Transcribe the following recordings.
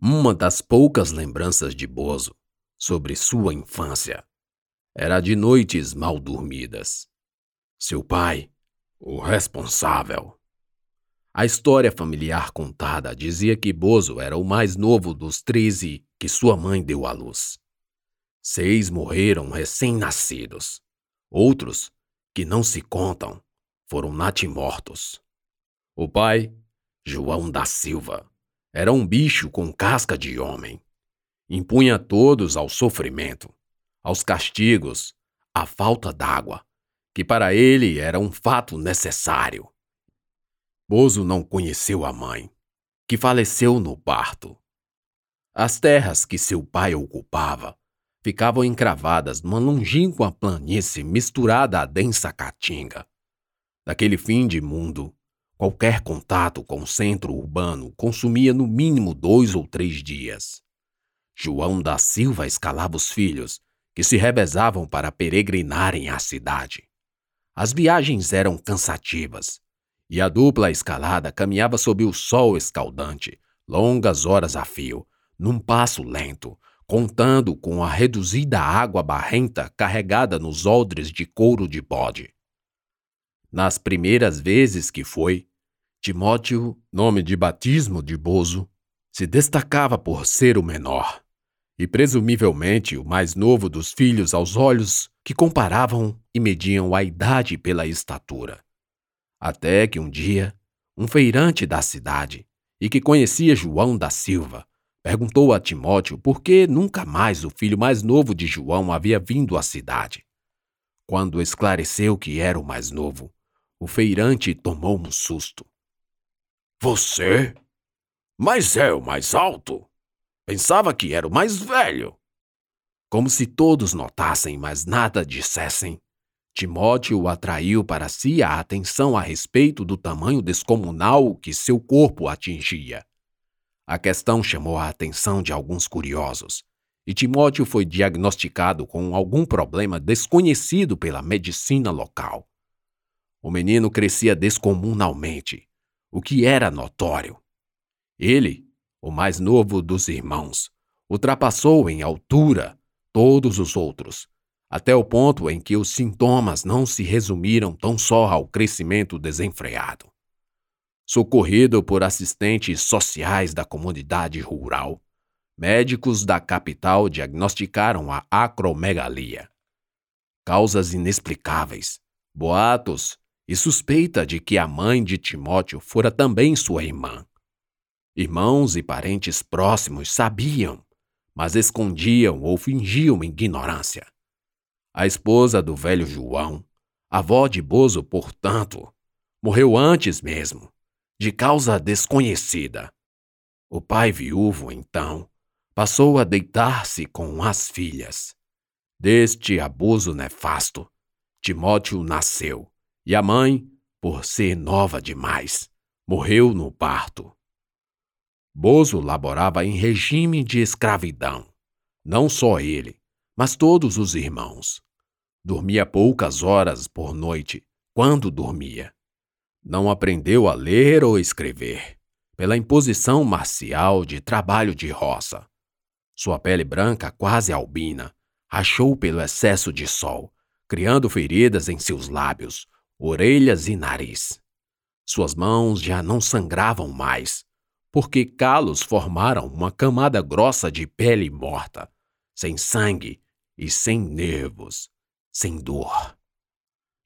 Uma das poucas lembranças de Bozo sobre sua infância era de noites mal dormidas. Seu pai, o responsável. A história familiar contada dizia que Bozo era o mais novo dos treze que sua mãe deu à luz. Seis morreram recém-nascidos. Outros, que não se contam, foram natimortos. O pai, João da Silva, era um bicho com casca de homem. Impunha todos ao sofrimento, aos castigos, à falta d'água, que para ele era um fato necessário. Bozo não conheceu a mãe, que faleceu no parto. As terras que seu pai ocupava ficavam encravadas numa longínqua planície misturada à densa caatinga. Daquele fim de mundo, Qualquer contato com o centro urbano consumia no mínimo dois ou três dias. João da Silva escalava os filhos, que se revezavam para peregrinarem à cidade. As viagens eram cansativas, e a dupla escalada caminhava sob o sol escaldante, longas horas a fio, num passo lento, contando com a reduzida água barrenta carregada nos odres de couro de bode. Nas primeiras vezes que foi, Timóteo, nome de batismo de Bozo, se destacava por ser o menor e presumivelmente o mais novo dos filhos aos olhos que comparavam e mediam a idade pela estatura. Até que um dia, um feirante da cidade e que conhecia João da Silva perguntou a Timóteo por que nunca mais o filho mais novo de João havia vindo à cidade. Quando esclareceu que era o mais novo, o feirante tomou um susto. Você? Mas é o mais alto. Pensava que era o mais velho. Como se todos notassem, mas nada dissessem, Timóteo atraiu para si a atenção a respeito do tamanho descomunal que seu corpo atingia. A questão chamou a atenção de alguns curiosos, e Timóteo foi diagnosticado com algum problema desconhecido pela medicina local. O menino crescia descomunalmente, o que era notório. Ele, o mais novo dos irmãos, ultrapassou em altura todos os outros, até o ponto em que os sintomas não se resumiram tão só ao crescimento desenfreado. Socorrido por assistentes sociais da comunidade rural, médicos da capital diagnosticaram a acromegalia. Causas inexplicáveis, boatos e suspeita de que a mãe de Timóteo fora também sua irmã. Irmãos e parentes próximos sabiam, mas escondiam ou fingiam ignorância. A esposa do velho João, avó de Bozo, portanto, morreu antes mesmo, de causa desconhecida. O pai viúvo, então, passou a deitar-se com as filhas. Deste abuso nefasto, Timóteo nasceu e a mãe, por ser nova demais, morreu no parto. Bozo laborava em regime de escravidão. Não só ele, mas todos os irmãos. Dormia poucas horas por noite, quando dormia. Não aprendeu a ler ou escrever, pela imposição marcial de trabalho de roça. Sua pele branca, quase albina, rachou pelo excesso de sol, criando feridas em seus lábios, orelhas e nariz. Suas mãos já não sangravam mais, porque calos formaram uma camada grossa de pele morta, sem sangue e sem nervos, sem dor.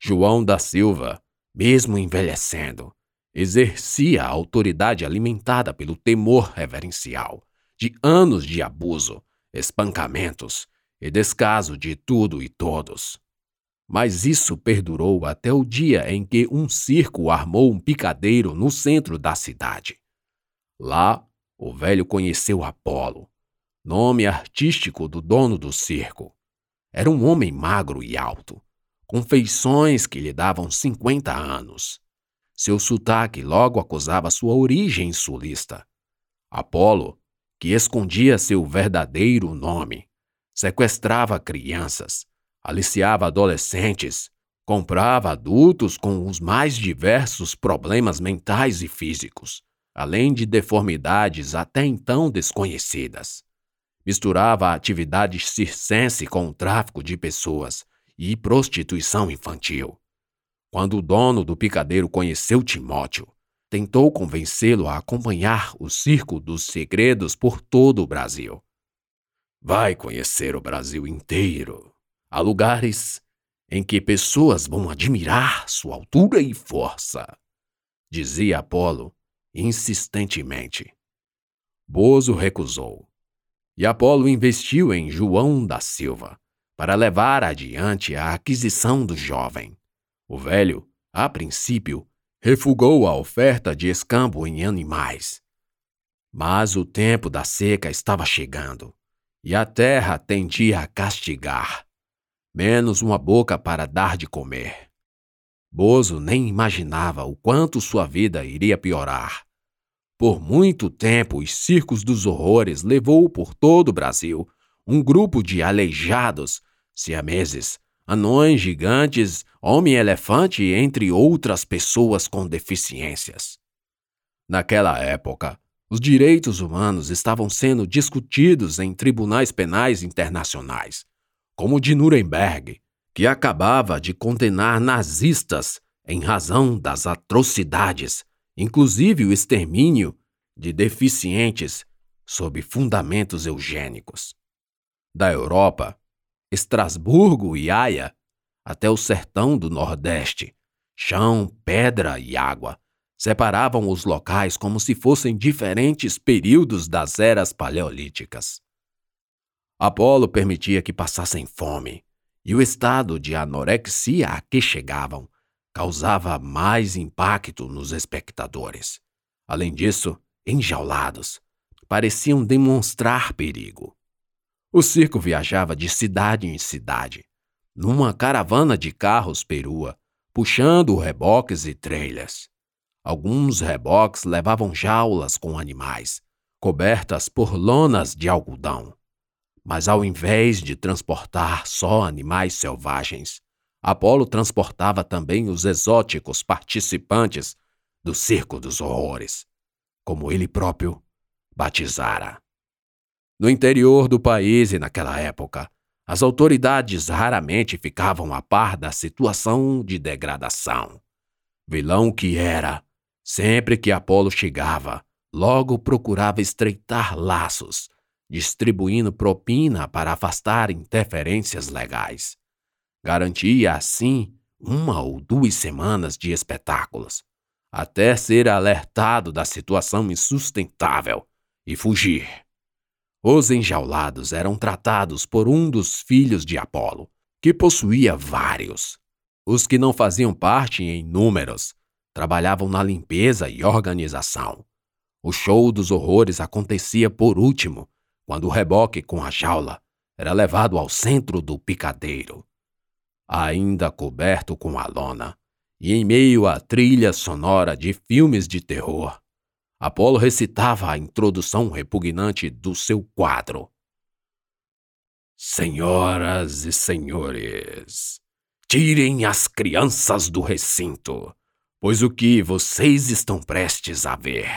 João da Silva, mesmo envelhecendo, exercia a autoridade alimentada pelo temor reverencial de anos de abuso, espancamentos e descaso de tudo e todos. Mas isso perdurou até o dia em que um circo armou um picadeiro no centro da cidade. Lá, o velho conheceu Apolo, nome artístico do dono do circo. Era um homem magro e alto, com feições que lhe davam 50 anos. Seu sotaque logo acusava sua origem sulista. Apolo, que escondia seu verdadeiro nome, sequestrava crianças aliciava adolescentes, comprava adultos com os mais diversos problemas mentais e físicos, além de deformidades até então desconhecidas. Misturava a atividade circense com o tráfico de pessoas e prostituição infantil. Quando o dono do picadeiro conheceu Timóteo, tentou convencê-lo a acompanhar o Circo dos Segredos por todo o Brasil. Vai conhecer o Brasil inteiro. Há lugares em que pessoas vão admirar sua altura e força, dizia Apolo insistentemente. Bozo recusou, e Apolo investiu em João da Silva para levar adiante a aquisição do jovem. O velho, a princípio, refugou a oferta de escambo em animais. Mas o tempo da seca estava chegando e a terra tendia a castigar, menos uma boca para dar de comer. Bozo nem imaginava o quanto sua vida iria piorar. Por muito tempo, os circos dos horrores levou por todo o Brasil um grupo de aleijados, siameses, anões gigantes, homem-elefante, entre outras pessoas com deficiências. Naquela época, os direitos humanos estavam sendo discutidos em tribunais penais internacionais, como o de Nuremberg, que acabava de condenar nazistas em razão das atrocidades, inclusive o extermínio de deficientes sob fundamentos eugênicos. Da Europa, Estrasburgo e Haia, até o sertão do Nordeste, chão, pedra e água separavam os locais como se fossem diferentes períodos das eras paleolíticas. Apolo permitia que passassem fome, e o estado de anorexia a que chegavam causava mais impacto nos espectadores. Além disso, enjaulados, pareciam demonstrar perigo. O circo viajava de cidade em cidade, numa caravana de carros perua, puxando reboques e trailers. Alguns reboques levavam jaulas com animais, cobertas por lonas de algodão. Mas ao invés de transportar só animais selvagens, Apolo transportava também os exóticos participantes do Circo dos Horrores, como ele próprio batizara. No interior do país e naquela época, as autoridades raramente ficavam a par da situação de degradação. Vilão que era, Sempre que Apolo chegava, logo procurava estreitar laços, distribuindo propina para afastar interferências legais. Garantia, assim, uma ou duas semanas de espetáculos, até ser alertado da situação insustentável e fugir. Os enjaulados eram tratados por um dos filhos de Apolo, que possuía vários. Os que não faziam parte em números trabalhavam na limpeza e organização. O show dos horrores acontecia por último, quando o reboque com a jaula era levado ao centro do picadeiro. Ainda coberto com a lona, e em meio à trilha sonora de filmes de terror, Apolo recitava a introdução repugnante do seu quadro. Senhoras e senhores, tirem as crianças do recinto pois o que vocês estão prestes a ver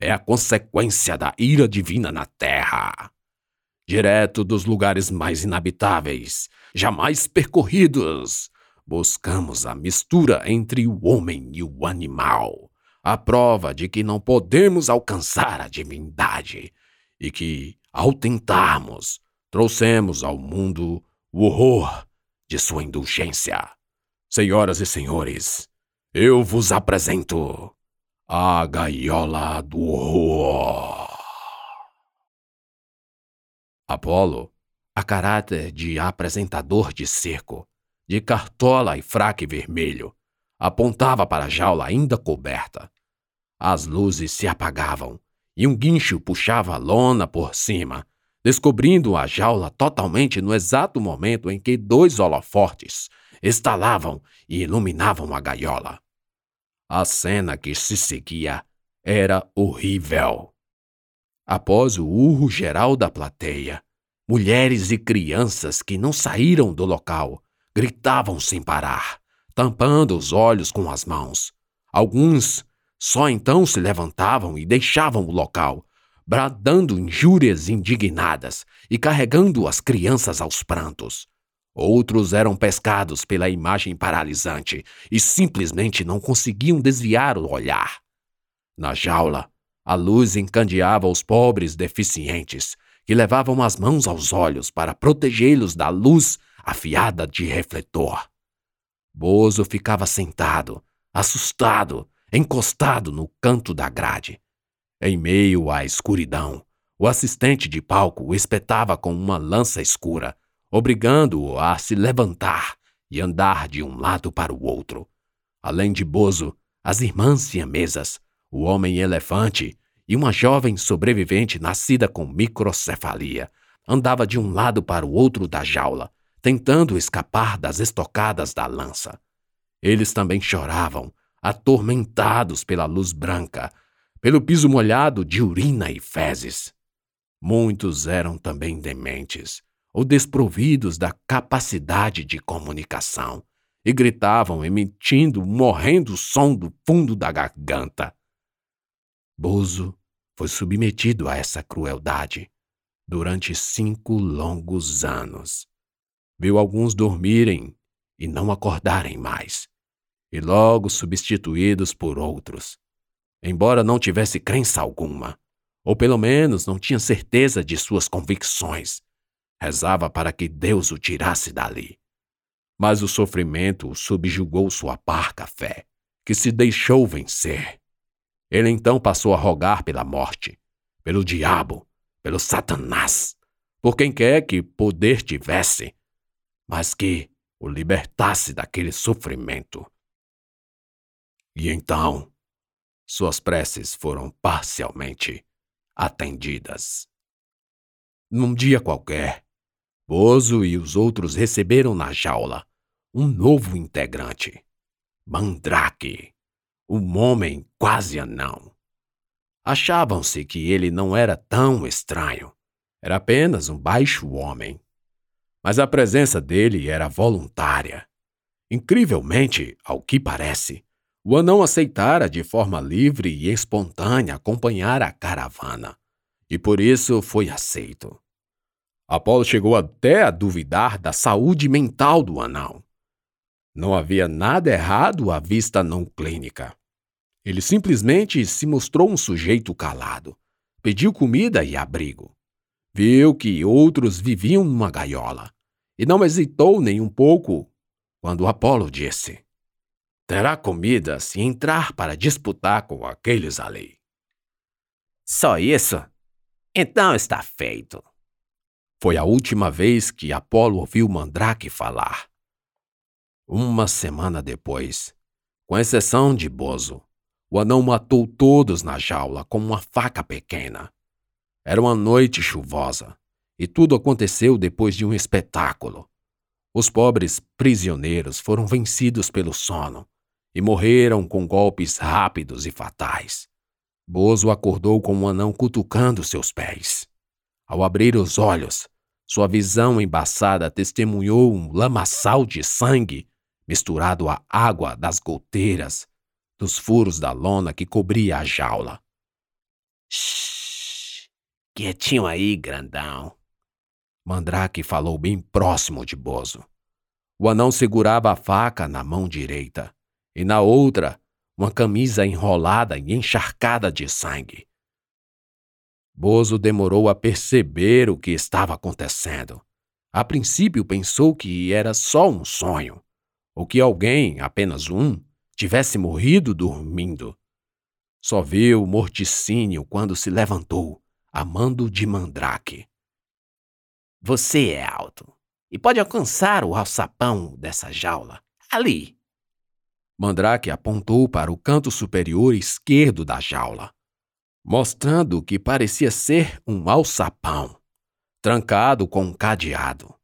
é a consequência da ira divina na Terra. Direto dos lugares mais inabitáveis, jamais percorridos, buscamos a mistura entre o homem e o animal, a prova de que não podemos alcançar a divindade e que, ao tentarmos, trouxemos ao mundo o horror de sua indulgência. Senhoras e senhores, eu vos apresento a gaiola do horror. Apolo, a caráter de apresentador de circo, de cartola e fraque vermelho, apontava para a jaula ainda coberta. As luzes se apagavam e um guincho puxava a lona por cima, descobrindo a jaula totalmente no exato momento em que dois holofortes estalavam e iluminavam a gaiola. A cena que se seguia era horrível. Após o urro geral da plateia, mulheres e crianças que não saíram do local gritavam sem parar, tampando os olhos com as mãos. Alguns Só então se levantavam e deixavam o local, bradando injúrias indignadas e carregando as crianças aos prantos. Outros eram pescados pela imagem paralisante e simplesmente não conseguiam desviar o olhar. Na jaula, a luz encandeava os pobres deficientes, que levavam as mãos aos olhos para protegê-los da luz afiada de refletor. Bozo ficava sentado, assustado, encostado no canto da grade. Em meio à escuridão, o assistente de palco o espetava com uma lança escura, obrigando-o a se levantar e andar de um lado para o outro. Além de Bozo, as irmãs siamesas, o homem-elefante e uma jovem sobrevivente nascida com microcefalia andava de um lado para o outro da jaula, tentando escapar das estocadas da lança. Eles também choravam, atormentados pela luz branca, pelo piso molhado de urina e fezes. Muitos eram também dementes, ou desprovidos da capacidade de comunicação, e gritavam emitindo morrendo som do fundo da garganta. Bozo foi submetido a essa crueldade durante cinco longos anos viu alguns dormirem e não acordarem mais, e logo substituídos por outros. Embora não tivesse crença alguma, ou pelo menos não tinha certeza de suas convicções, rezava para que Deus o tirasse dali. Mas o sofrimento subjugou sua parca fé, que se deixou vencer. Ele então passou a rogar pela morte, pelo diabo, pelo Satanás, por quem quer que poder tivesse, mas que o libertasse daquele sofrimento. E então, suas preces foram parcialmente atendidas. Num dia qualquer, Bozo e os outros receberam na jaula um novo integrante, Mandrake, um homem quase anão. Achavam-se que ele não era tão estranho, era apenas um baixo homem mas a presença dele era voluntária. Incrivelmente, ao que parece, o anão aceitara de forma livre e espontânea acompanhar a caravana, e por isso foi aceito. Apolo chegou até a duvidar da saúde mental do anão. Não havia nada errado à vista não clínica. Ele simplesmente se mostrou um sujeito calado, pediu comida e abrigo. Viu que outros viviam numa gaiola e não hesitou nem um pouco quando Apolo disse: Terá comida se entrar para disputar com aqueles ali. Só isso? Então está feito. Foi a última vez que Apolo ouviu Mandrake falar. Uma semana depois, com exceção de Bozo, o anão matou todos na jaula com uma faca pequena. Era uma noite chuvosa, e tudo aconteceu depois de um espetáculo. Os pobres prisioneiros foram vencidos pelo sono e morreram com golpes rápidos e fatais. Bozo acordou com um anão cutucando seus pés. Ao abrir os olhos, sua visão embaçada testemunhou um lamaçal de sangue misturado à água das goteiras dos furos da lona que cobria a jaula. Shhh! Quietinho aí, grandão. Mandrake falou bem próximo de Bozo. O anão segurava a faca na mão direita e na outra uma camisa enrolada e encharcada de sangue. Bozo demorou a perceber o que estava acontecendo. A princípio pensou que era só um sonho, ou que alguém, apenas um, tivesse morrido dormindo. Só viu morticínio quando se levantou, amando de mandrake. Você é alto e pode alcançar o alçapão dessa jaula. Ali. Mandrake apontou para o canto superior esquerdo da jaula, mostrando que parecia ser um alçapão, trancado com um cadeado.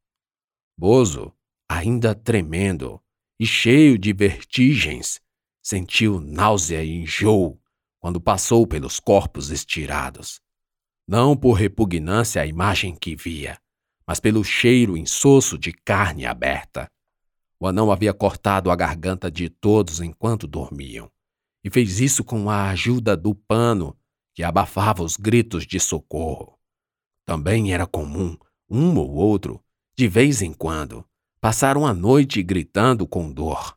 Bozo, ainda tremendo e cheio de vertigens, sentiu náusea e enjoo quando passou pelos corpos estirados. Não por repugnância à imagem que via, mas pelo cheiro insosso de carne aberta. O anão havia cortado a garganta de todos enquanto dormiam, e fez isso com a ajuda do pano que abafava os gritos de socorro. Também era comum um ou outro, de vez em quando, passar uma noite gritando com dor,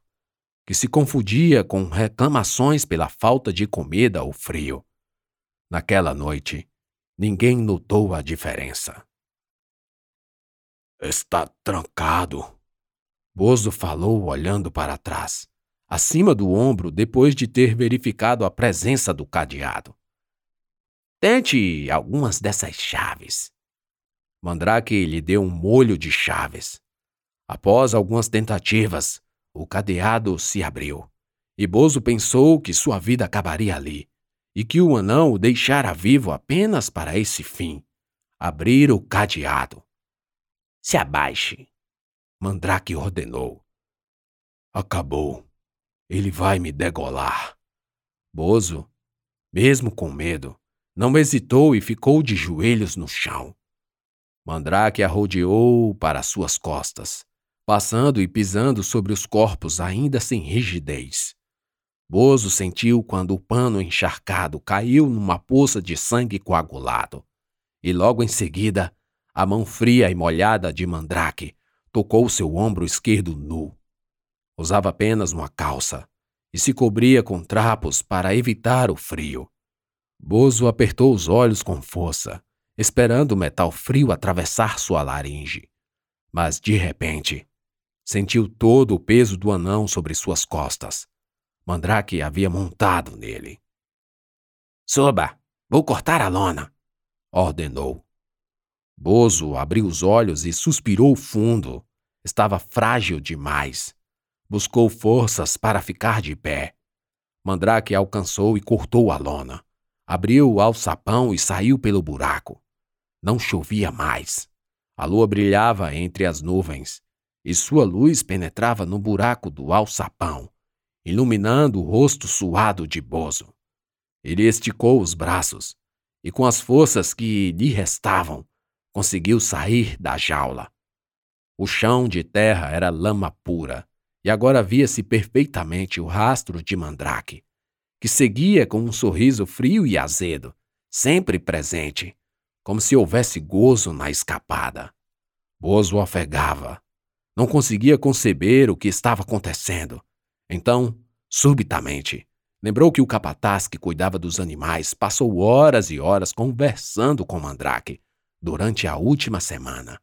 que se confundia com reclamações pela falta de comida ou frio. Naquela noite, ninguém notou a diferença. Está trancado, Bozo falou olhando para trás, acima do ombro depois de ter verificado a presença do cadeado. Tente algumas dessas chaves. Mandrake lhe deu um molho de chaves. Após algumas tentativas, o cadeado se abriu, e Bozo pensou que sua vida acabaria ali, e que o anão o deixara vivo apenas para esse fim abrir o cadeado. Se abaixe, Mandrake ordenou. Acabou. Ele vai me degolar. Bozo, mesmo com medo, não hesitou e ficou de joelhos no chão. Mandrake arrodeou para suas costas, passando e pisando sobre os corpos ainda sem rigidez. Bozo sentiu quando o pano encharcado caiu numa poça de sangue coagulado, e logo em seguida, a mão fria e molhada de Mandrake tocou seu ombro esquerdo nu. Usava apenas uma calça e se cobria com trapos para evitar o frio. Bozo apertou os olhos com força, esperando o metal frio atravessar sua laringe. Mas, de repente, sentiu todo o peso do anão sobre suas costas. Mandrake havia montado nele. Suba, vou cortar a lona, ordenou. Bozo abriu os olhos e suspirou fundo. Estava frágil demais. Buscou forças para ficar de pé. Mandrake alcançou e cortou a lona. Abriu o alçapão e saiu pelo buraco. Não chovia mais. A lua brilhava entre as nuvens, e sua luz penetrava no buraco do alçapão, iluminando o rosto suado de Bozo. Ele esticou os braços, e com as forças que lhe restavam, conseguiu sair da jaula. O chão de terra era lama pura, e agora via-se perfeitamente o rastro de Mandrake, que seguia com um sorriso frio e azedo, sempre presente, como se houvesse gozo na escapada. Bozo ofegava. Não conseguia conceber o que estava acontecendo. Então, subitamente, lembrou que o capataz que cuidava dos animais passou horas e horas conversando com Mandrake durante a última semana.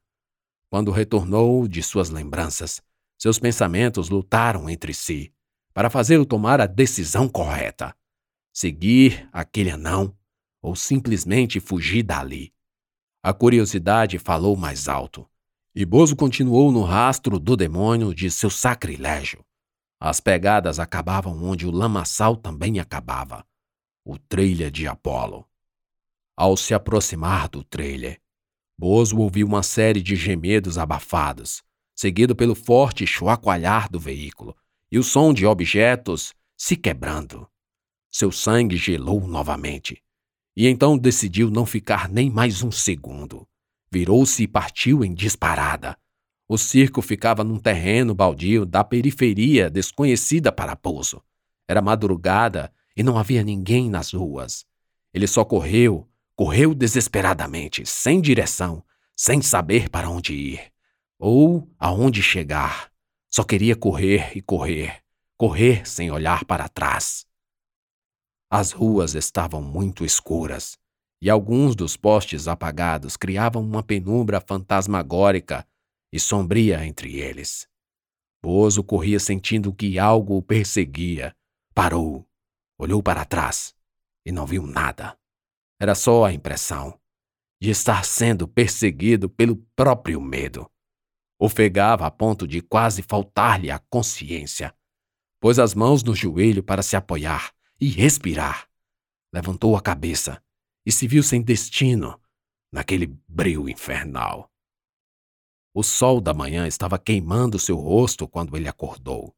Quando retornou de suas lembranças, seus pensamentos lutaram entre si para fazê-lo tomar a decisão correta: seguir aquele anão ou simplesmente fugir dali. A curiosidade falou mais alto, e Bozo continuou no rastro do demônio de seu sacrilégio. As pegadas acabavam onde o lamaçal também acabava o trilha de Apolo. Ao se aproximar do trilha, Bozo ouviu uma série de gemidos abafados, seguido pelo forte chuacoalhar do veículo e o som de objetos se quebrando. Seu sangue gelou novamente, e então decidiu não ficar nem mais um segundo. Virou-se e partiu em disparada. O circo ficava num terreno baldio da periferia desconhecida para Pouso. Era madrugada e não havia ninguém nas ruas. Ele só correu Correu desesperadamente, sem direção, sem saber para onde ir ou aonde chegar. Só queria correr e correr, correr sem olhar para trás. As ruas estavam muito escuras e alguns dos postes apagados criavam uma penumbra fantasmagórica e sombria entre eles. Bozo corria sentindo que algo o perseguia. Parou, olhou para trás e não viu nada. Era só a impressão de estar sendo perseguido pelo próprio medo. Ofegava a ponto de quase faltar-lhe a consciência. Pôs as mãos no joelho para se apoiar e respirar. Levantou a cabeça e se viu sem destino naquele breu infernal. O sol da manhã estava queimando seu rosto quando ele acordou.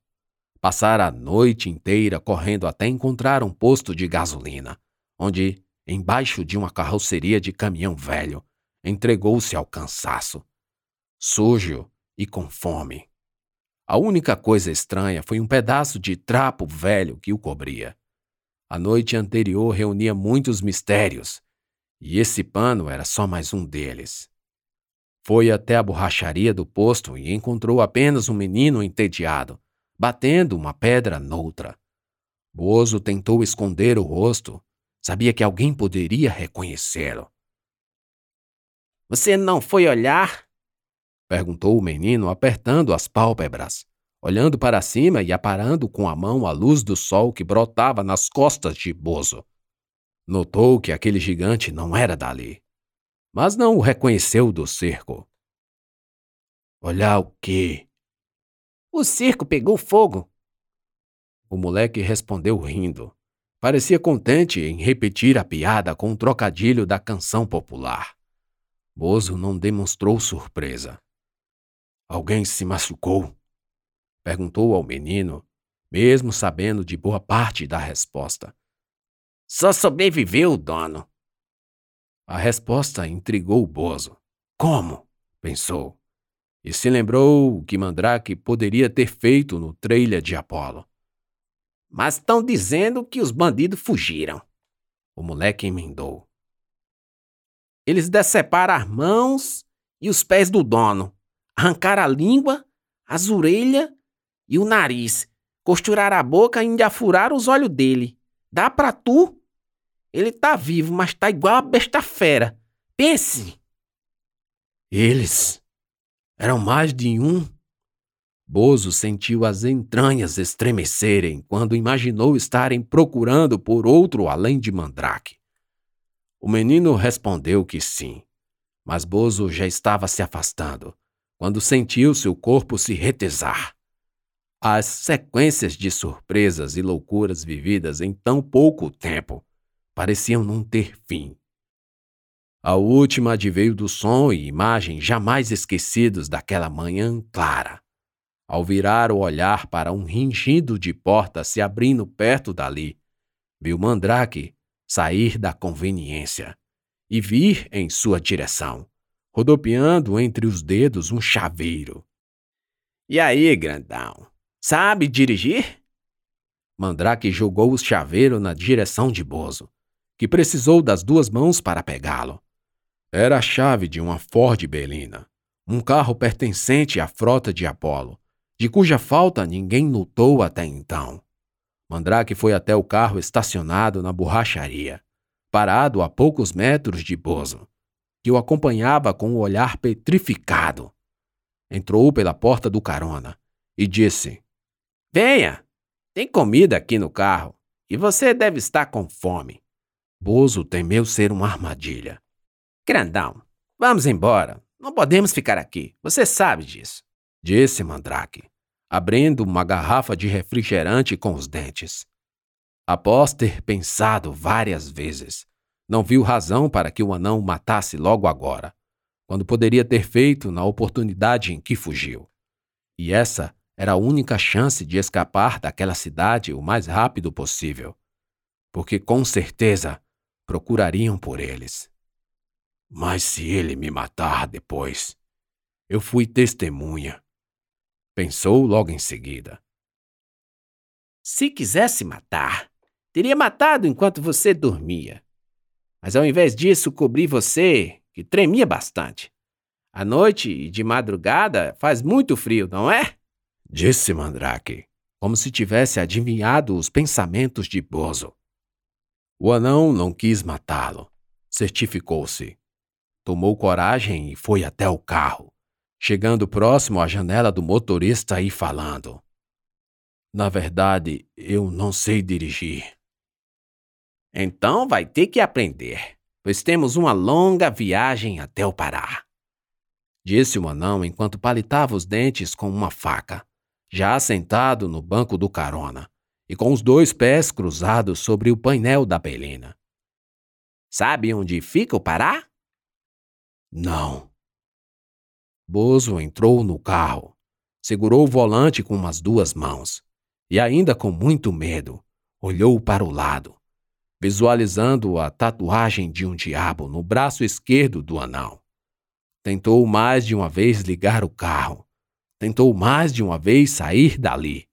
Passara a noite inteira correndo até encontrar um posto de gasolina, onde embaixo de uma carroceria de caminhão velho, entregou-se ao cansaço, sujo e com fome. A única coisa estranha foi um pedaço de trapo velho que o cobria. A noite anterior reunia muitos mistérios, e esse pano era só mais um deles. Foi até a borracharia do posto e encontrou apenas um menino entediado, batendo uma pedra noutra. Bozo tentou esconder o rosto. Sabia que alguém poderia reconhecê-lo. Você não foi olhar? perguntou o menino, apertando as pálpebras, olhando para cima e aparando com a mão a luz do sol que brotava nas costas de Bozo. Notou que aquele gigante não era dali, mas não o reconheceu do cerco. Olhar o quê? O circo pegou fogo. O moleque respondeu rindo. Parecia contente em repetir a piada com um trocadilho da canção popular. Bozo não demonstrou surpresa. Alguém se machucou? Perguntou ao menino, mesmo sabendo de boa parte da resposta. Só sobreviveu, dono. A resposta intrigou o Bozo. Como? pensou. E se lembrou o que Mandrake poderia ter feito no trailer de Apolo. Mas estão dizendo que os bandidos fugiram. O moleque emendou. Eles deceparam as mãos e os pés do dono arrancar a língua, as orelhas e o nariz, costurar a boca e ainda furar os olhos dele. Dá pra tu? Ele tá vivo, mas tá igual a besta fera. Pense! Eles eram mais de um. Bozo sentiu as entranhas estremecerem quando imaginou estarem procurando por outro além de Mandrake. O menino respondeu que sim, mas Bozo já estava se afastando quando sentiu seu corpo se retesar. As sequências de surpresas e loucuras vividas em tão pouco tempo pareciam não ter fim. A última adveio do som e imagem jamais esquecidos daquela manhã clara. Ao virar o olhar para um ringido de porta se abrindo perto dali, viu Mandrake sair da conveniência e vir em sua direção rodopiando entre os dedos um chaveiro. E aí, grandão, sabe dirigir? Mandrake jogou o chaveiro na direção de Bozo, que precisou das duas mãos para pegá-lo. Era a chave de uma Ford Belina, um carro pertencente à frota de Apolo, de cuja falta ninguém notou até então. Mandrake foi até o carro estacionado na borracharia, parado a poucos metros de Bozo que o acompanhava com o olhar petrificado. Entrou pela porta do carona e disse: Venha, tem comida aqui no carro e você deve estar com fome. Bozo temeu ser uma armadilha. Grandão, vamos embora. Não podemos ficar aqui. Você sabe disso. Disse Mandrake, abrindo uma garrafa de refrigerante com os dentes. Após ter pensado várias vezes, não viu razão para que o anão o matasse logo agora, quando poderia ter feito na oportunidade em que fugiu. E essa era a única chance de escapar daquela cidade o mais rápido possível, porque com certeza procurariam por eles. Mas se ele me matar depois, eu fui testemunha. Pensou logo em seguida. Se quisesse matar, teria matado enquanto você dormia. Mas ao invés disso, cobri você, que tremia bastante. À noite e de madrugada faz muito frio, não é? Disse Mandrake, como se tivesse adivinhado os pensamentos de Bozo. O anão não quis matá-lo. Certificou-se. Tomou coragem e foi até o carro, chegando próximo à janela do motorista e falando. Na verdade, eu não sei dirigir. Então vai ter que aprender, pois temos uma longa viagem até o Pará. Disse o anão enquanto palitava os dentes com uma faca, já sentado no banco do carona e com os dois pés cruzados sobre o painel da belina. Sabe onde fica o Pará? Não. Bozo entrou no carro, segurou o volante com umas duas mãos e, ainda com muito medo, olhou para o lado visualizando a tatuagem de um diabo no braço esquerdo do anão. Tentou mais de uma vez ligar o carro. Tentou mais de uma vez sair dali.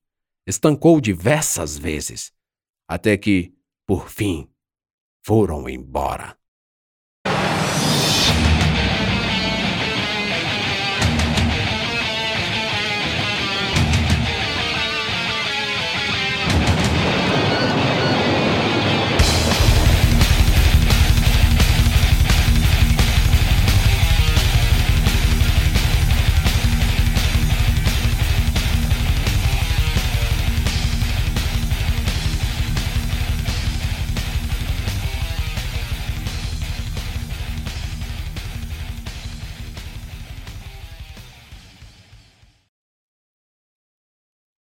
Estancou diversas vezes, até que, por fim, foram embora.